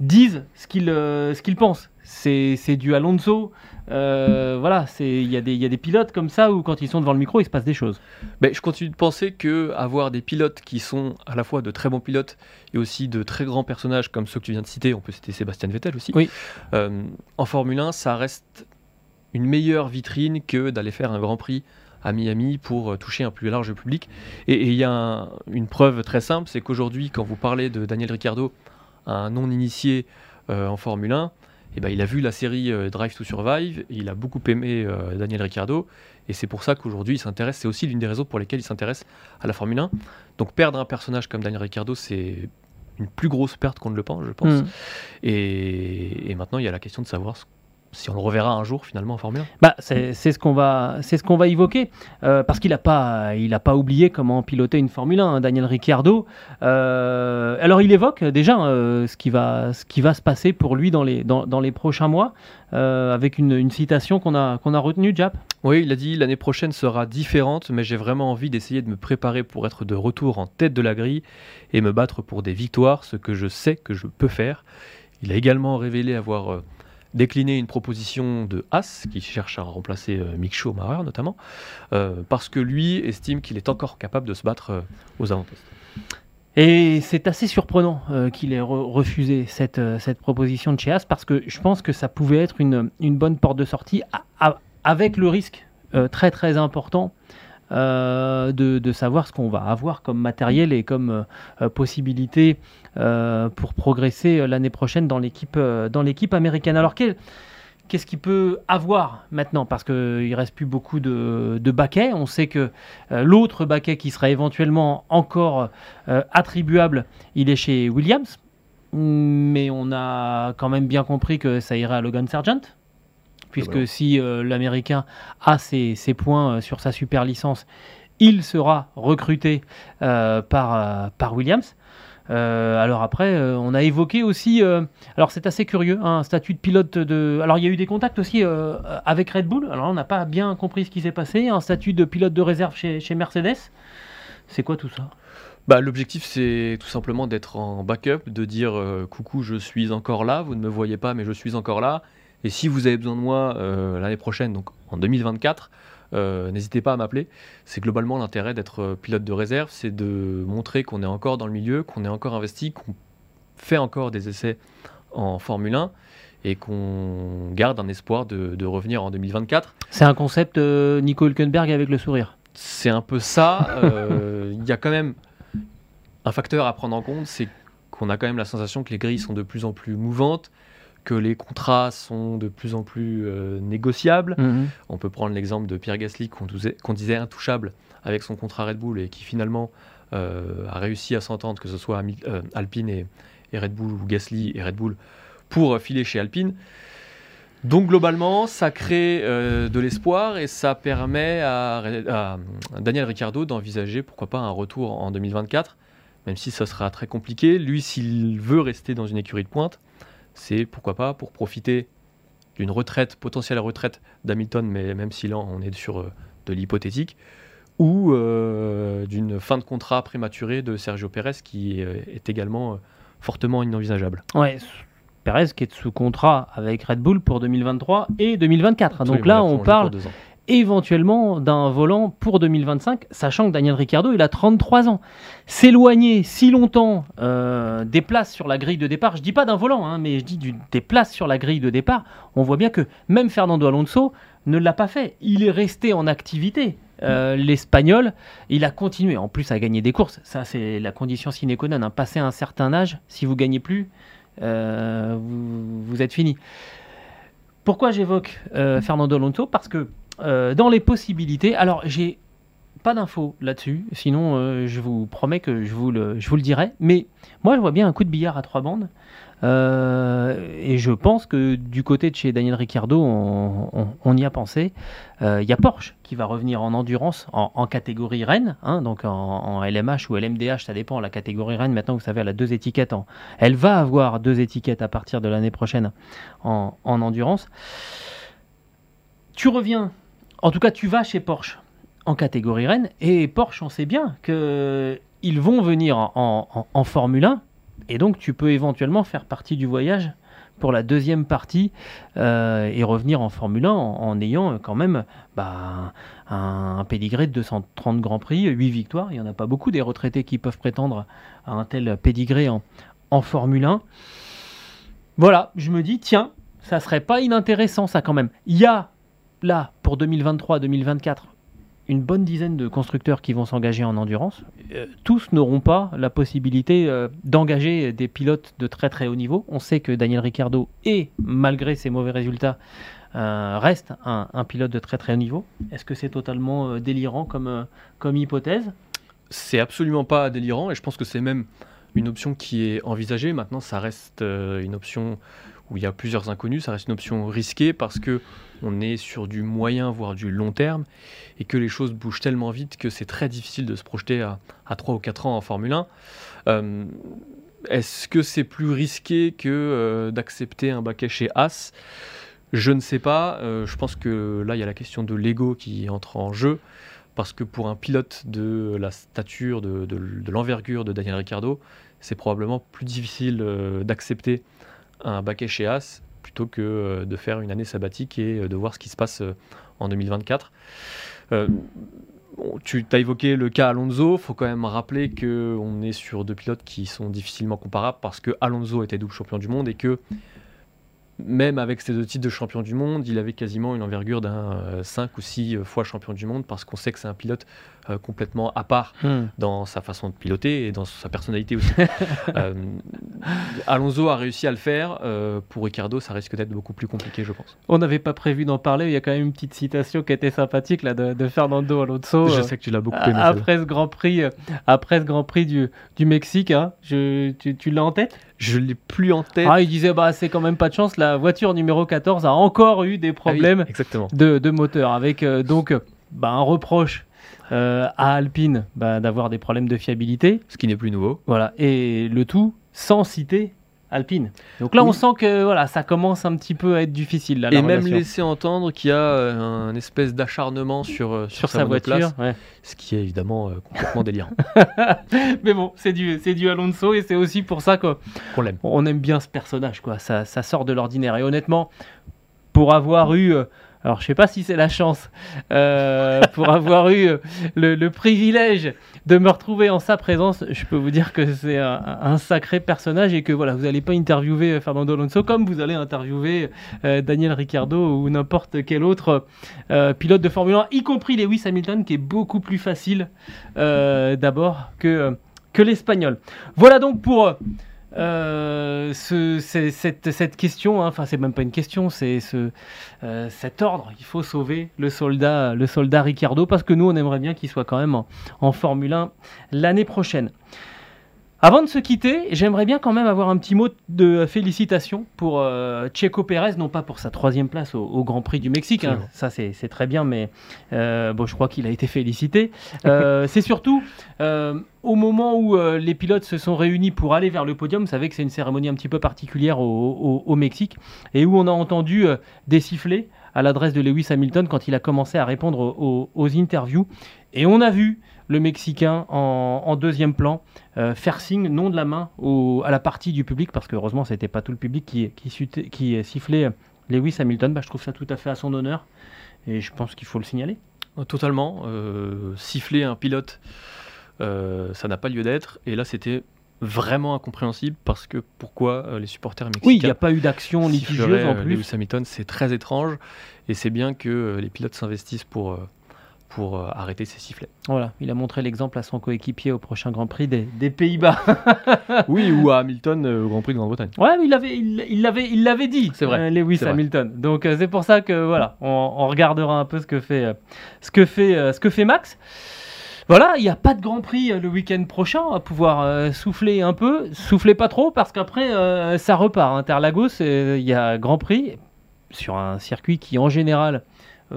disent ce qu'ils euh, qu'ils pensent. C'est du Alonso. Euh, voilà, il y, a des- il y a des pilotes comme ça où quand ils sont devant le micro, il se passe des choses. Mais je continue de penser que avoir des pilotes qui sont à la fois de très bons pilotes et aussi de très grands personnages comme ceux que tu viens de citer, on peut citer Sébastien Vettel aussi, Oui. euh, en Formule 1, ça reste une meilleure vitrine que d'aller faire un Grand Prix à Miami pour euh, toucher un plus large public. Et et il y a un- une preuve très simple, c'est qu'aujourd'hui, quand vous parlez de Daniel Ricciardo, un non-initié euh, en Formule 1, eh ben, il a vu la série euh, Drive to Survive, il a beaucoup aimé euh, Daniel Ricciardo, et c'est pour ça qu'aujourd'hui il s'intéresse, c'est aussi l'une des raisons pour lesquelles il s'intéresse à la Formule 1. Donc perdre un personnage comme Daniel Ricciardo, c'est une plus grosse perte qu'on ne le pense, je pense. Mm. Et, et maintenant, il y a la question de savoir ce- si on le reverra un jour finalement en Formule 1. Bah, c'est c'est ce qu'on va, c'est ce qu'on va évoquer, euh, parce qu'il n'a pas, il a pas oublié comment piloter une Formule 1, hein, Daniel Ricciardo. Euh, alors il évoque déjà euh, ce qui va, ce qui va se passer pour lui dans les, dans, dans les prochains mois, euh, avec une, une citation qu'on a, qu'on a retenue, Jap. Oui, il a dit l'année prochaine sera différente, mais j'ai vraiment envie d'essayer de me préparer pour être de retour en tête de la grille et me battre pour des victoires, ce que je sais que je peux faire. Il a également révélé avoir décliné une proposition de Haas, qui cherche à remplacer euh, Mick Schumacher notamment, euh, parce que lui estime qu'il est encore capable de se battre euh, aux avant-postes. Et c'est assez surprenant euh, qu'il ait re- refusé cette, cette proposition de chez Haas parce que je pense que ça pouvait être une, une bonne porte de sortie avec le risque très très important de, de savoir ce qu'on va avoir comme matériel et comme possibilité pour progresser euh, l'année prochaine dans l'équipe euh, dans l'équipe américaine. Alors quel- Qu'est-ce qu'il peut avoir maintenant? Parce qu'il ne reste plus beaucoup de, de baquets. On sait que euh, l'autre baquet qui sera éventuellement encore euh, attribuable, il est chez Williams. Mais on a quand même bien compris que ça irait à Logan Sargent. Puisque si euh, l'Américain a ses, ses points euh, sur sa super licence, il sera recruté euh, par, euh, par Williams. Euh, alors après, euh, on a évoqué aussi, euh, alors c'est assez curieux, hein, un statut de pilote de... Alors il y a eu des contacts aussi avec Red Bull, alors on n'a pas bien compris ce qui s'est passé, un statut de pilote de réserve chez, chez Mercedes. C'est quoi tout ça? Bah, L'objectif, c'est tout simplement d'être en backup, de dire coucou, je suis encore là, vous ne me voyez pas, mais je suis encore là. Et si vous avez besoin de moi l'année prochaine, donc en 2024, euh, n'hésitez pas à m'appeler. C'est globalement l'intérêt d'être pilote de réserve, c'est de montrer qu'on est encore dans le milieu, qu'on est encore investi, qu'on fait encore des essais en Formule 1 et qu'on garde un espoir de, de revenir en 2024. C'est un concept Nico Hülkenberg avec le sourire. C'est un peu ça. Il y a quand même un facteur à prendre en compte, c'est qu'on a quand même la sensation que les grilles sont de plus en plus mouvantes, que les contrats sont de plus en plus euh, négociables. Mhm. On peut prendre l'exemple de Pierre Gasly qu'on disait, intouchable avec son contrat Red Bull et qui finalement euh, a réussi à s'entendre, que ce soit euh, Alpine et, Red Bull ou Gasly et Red Bull, pour filer chez Alpine. Donc globalement, ça crée de l'espoir et ça permet à, à Daniel Ricciardo d'envisager pourquoi pas un retour en 2024 même si ça sera très compliqué. Lui, s'il veut rester dans une écurie de pointe, c'est pourquoi pas pour profiter d'une retraite, potentielle retraite d'Hamilton, mais même si là on est sur euh, de l'hypothétique, ou euh, d'une fin de contrat prématurée de Sergio Pérez qui euh, est également fortement inenvisageable. Ouais, Pérez qui est sous contrat avec Red Bull pour 2023 et 2024. Donc là, on parle éventuellement d'un volant pour 2025, sachant que Daniel Ricciardo, il a 33 ans. S'éloigner si longtemps euh, des places sur la grille de départ, je dis pas d'un volant, hein, mais je dis des places sur la grille de départ, on voit bien que même Fernando Alonso ne l'a pas fait. Il est resté en activité. Euh, L'Espagnol, il a continué en plus à gagner des courses. Ça, c'est la condition sine qua non. Hein. Passer un certain âge, si vous gagnez plus, euh, vous, êtes fini. Pourquoi j'évoque Fernando Alonso? Parce que euh, dans les possibilités, alors j'ai pas d'infos là-dessus, sinon euh, je vous promets que je vous, le, je vous le dirai. Mais moi je vois bien un coup de billard à trois bandes. Euh, et je pense que du côté de chez Daniel Ricciardo, on, y a pensé. Il y a Porsche qui va revenir en endurance en, catégorie Rennes, hein, donc en, LMH ou LMDH, ça dépend. La catégorie Rennes, maintenant vous savez, elle a deux étiquettes. Elle va avoir deux étiquettes à partir de l'année prochaine en endurance. Tu reviens en tout cas, tu vas chez Porsche en catégorie Rennes et Porsche, on sait bien qu'ils vont venir en, Formule 1 et donc tu peux éventuellement faire partie du voyage pour la deuxième partie euh, et revenir en Formule 1 en, ayant quand même bah, un, pédigré de 230 Grands Prix, 8 victoires. Il n'y en a pas beaucoup des retraités qui peuvent prétendre à un tel pédigré en, en Formule 1. Voilà, je me dis, tiens, ça serait pas inintéressant ça quand même. Il y a là, pour 2023-2024, une bonne dizaine de constructeurs qui vont s'engager en endurance. Euh, tous n'auront pas la possibilité euh, d'engager des pilotes de très très haut niveau. On sait que Daniel Ricciardo est, malgré ses mauvais résultats, euh, reste un, pilote de très très haut niveau. Est-ce que c'est totalement délirant comme, comme hypothèse? C'est absolument pas délirant et je pense que c'est même une option qui est envisagée. Maintenant, ça reste une option où il y a plusieurs inconnus. Ça reste une option risquée parce que on est sur du moyen, voire du long terme, et que les choses bougent tellement vite que c'est très difficile de se projeter à, à 3 ou 4 ans en Formule 1. Euh, est-ce que c'est plus risqué que euh, d'accepter un baquet chez As Je ne sais pas. Euh, je pense que là, il y a la question de l'ego qui entre en jeu. Parce que pour un pilote de la stature, de, de l'envergure de Daniel Ricciardo, c'est probablement plus difficile d'accepter un baquet chez As plutôt que euh, de faire une année sabbatique et euh, de voir ce qui se passe euh, en 2024. tu as évoqué le cas Alonso, il faut quand même rappeler qu'on est sur deux pilotes qui sont difficilement comparables parce que Alonso était double champion du monde et que même avec ces deux titres de champion du monde, il avait quasiment une envergure d'un 5 ou 6 fois champion du monde parce qu'on sait que c'est un pilote euh, complètement à part hmm. dans sa façon de piloter et dans sa personnalité aussi. Euh, Alonso a réussi à le faire. Euh, pour Ricardo, ça risque d'être beaucoup plus compliqué, je pense. On n'avait pas prévu d'en parler. Il y a quand même une petite citation qui était sympathique là, de, Fernando Alonso. Je sais que tu l'as beaucoup aimé. Après ce Grand Prix, après ce Grand Prix du, du Mexique, hein, je, tu, l'as en tête? Je l'ai plus en tête. Ah, il disait bah c'est quand même pas de chance. La voiture numéro 14 a encore eu des ah problèmes de, de, moteur, avec donc bah, un reproche euh, à Alpine bah, d'avoir des problèmes de fiabilité. Ce qui n'est plus nouveau. Voilà. Et le tout sans citer Alpine. Donc là, Oui. on sent que voilà, ça commence un petit peu à être difficile. Là, la Et même relation. laisser entendre qu'il y a euh, un espèce d'acharnement sur, euh, sur sa monoplace, voiture. ouais. ce qui est évidemment euh, complètement délirant. Mais bon, c'est du, c'est du Alonso et c'est aussi pour ça qu'on l'aime. on aime bien ce personnage. Quoi. Ça, ça sort de l'ordinaire. Et honnêtement, pour avoir eu. Alors, je sais pas si c'est la chance, euh, pour avoir eu le, privilège de me retrouver en sa présence, je peux vous dire que c'est un, sacré personnage et que voilà, vous n'allez pas interviewer Fernando Alonso comme vous allez interviewer euh, Daniel Ricciardo ou n'importe quel autre euh, pilote de Formule 1, y compris Lewis Hamilton, qui est beaucoup plus facile d'abord que, l'espagnol. Voilà donc pour cette, question, hein. enfin c'est même pas une question, c'est ce, euh, cet ordre. Il faut sauver le soldat, le soldat Ricciardo parce que nous on aimerait bien qu'il soit quand même en, en Formule 1 l'année prochaine. Avant de se quitter, j'aimerais bien quand même avoir un petit mot de félicitations pour euh, Checo Pérez, non pas pour sa troisième place au, au Grand Prix du Mexique, hein. Ça c'est très bien, mais euh, bon, je crois qu'il a été félicité. Euh, c'est surtout au moment où les pilotes se sont réunis pour aller vers le podium, vous savez que c'est une cérémonie un petit peu particulière au, au- au Mexique, et où on a entendu des sifflets à l'adresse de Lewis Hamilton quand il a commencé à répondre aux, aux interviews. Et on a vu le Mexicain en, en deuxième plan euh, faire signe, non de la main, au- à la partie du public, parce que heureusement, c'était pas tout le public qui, qui, qui sifflait Lewis Hamilton. Bah, je trouve ça tout à fait à son honneur, et je pense qu'il faut le signaler. Euh, Totalement. euh, siffler un pilote, euh, ça n'a pas lieu d'être. Et là, c'était vraiment incompréhensible parce que pourquoi euh, les supporters mexicains Oui, il n'y a pas eu d'action litigieuse en euh, plus. Lewis Hamilton, c'est très étrange. Et c'est bien que euh, les pilotes s'investissent pour, euh, pour euh, arrêter ces sifflets. Voilà, il a montré l'exemple à son coéquipier au prochain Grand Prix des, des Pays-Bas. oui, ou à Hamilton euh, au Grand Prix de Grande-Bretagne. Ouais, mais il l'avait, il, il dit. C'est vrai, euh, Lewis vrai. Hamilton. Donc c'est pour ça que voilà, on, on regardera un peu ce que fait, ce que fait, ce que fait Max. Voilà, il n'y a pas de Grand Prix le week-end prochain. On va pouvoir euh, souffler un peu, souffler pas trop parce qu'après euh, ça repart. Interlagos, il y a Grand Prix sur un circuit qui en général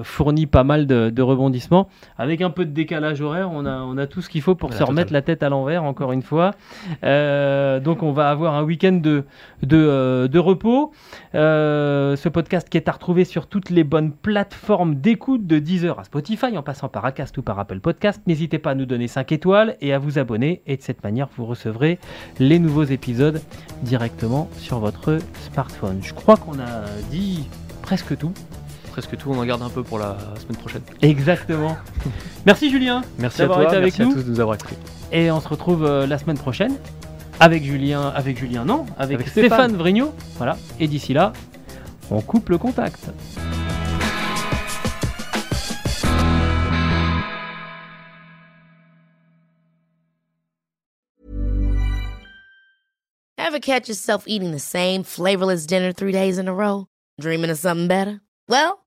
fournit pas mal de, de rebondissements. Avec un peu de décalage horaire, on a, on a tout ce qu'il faut pour se remettre la tête à l'envers, encore une fois. Euh, donc on va avoir un week-end de, de, euh, de repos. Euh, ce podcast qui est à retrouver sur toutes les bonnes plateformes d'écoute de Deezer à Spotify, en passant par Acast ou par Apple Podcast. N'hésitez pas à nous donner 5 étoiles et à vous abonner. Et de cette manière, vous recevrez les nouveaux épisodes directement sur votre smartphone. Je crois qu'on a dit presque tout. Presque tout, on en garde un peu pour la semaine prochaine. Exactement. Merci Julien. Merci à D'avoir toi, été avec merci nous. à tous de nous avoir écoutés. Et on se retrouve euh, la semaine prochaine avec Julien, avec Julien non, avec, Avec Stéphane, Stéphane. Vrignot. Voilà. Et d'ici là, on coupe le contact. Ever catch yourself eating the same flavorless dinner three days in a row? Dreaming of something better? Well,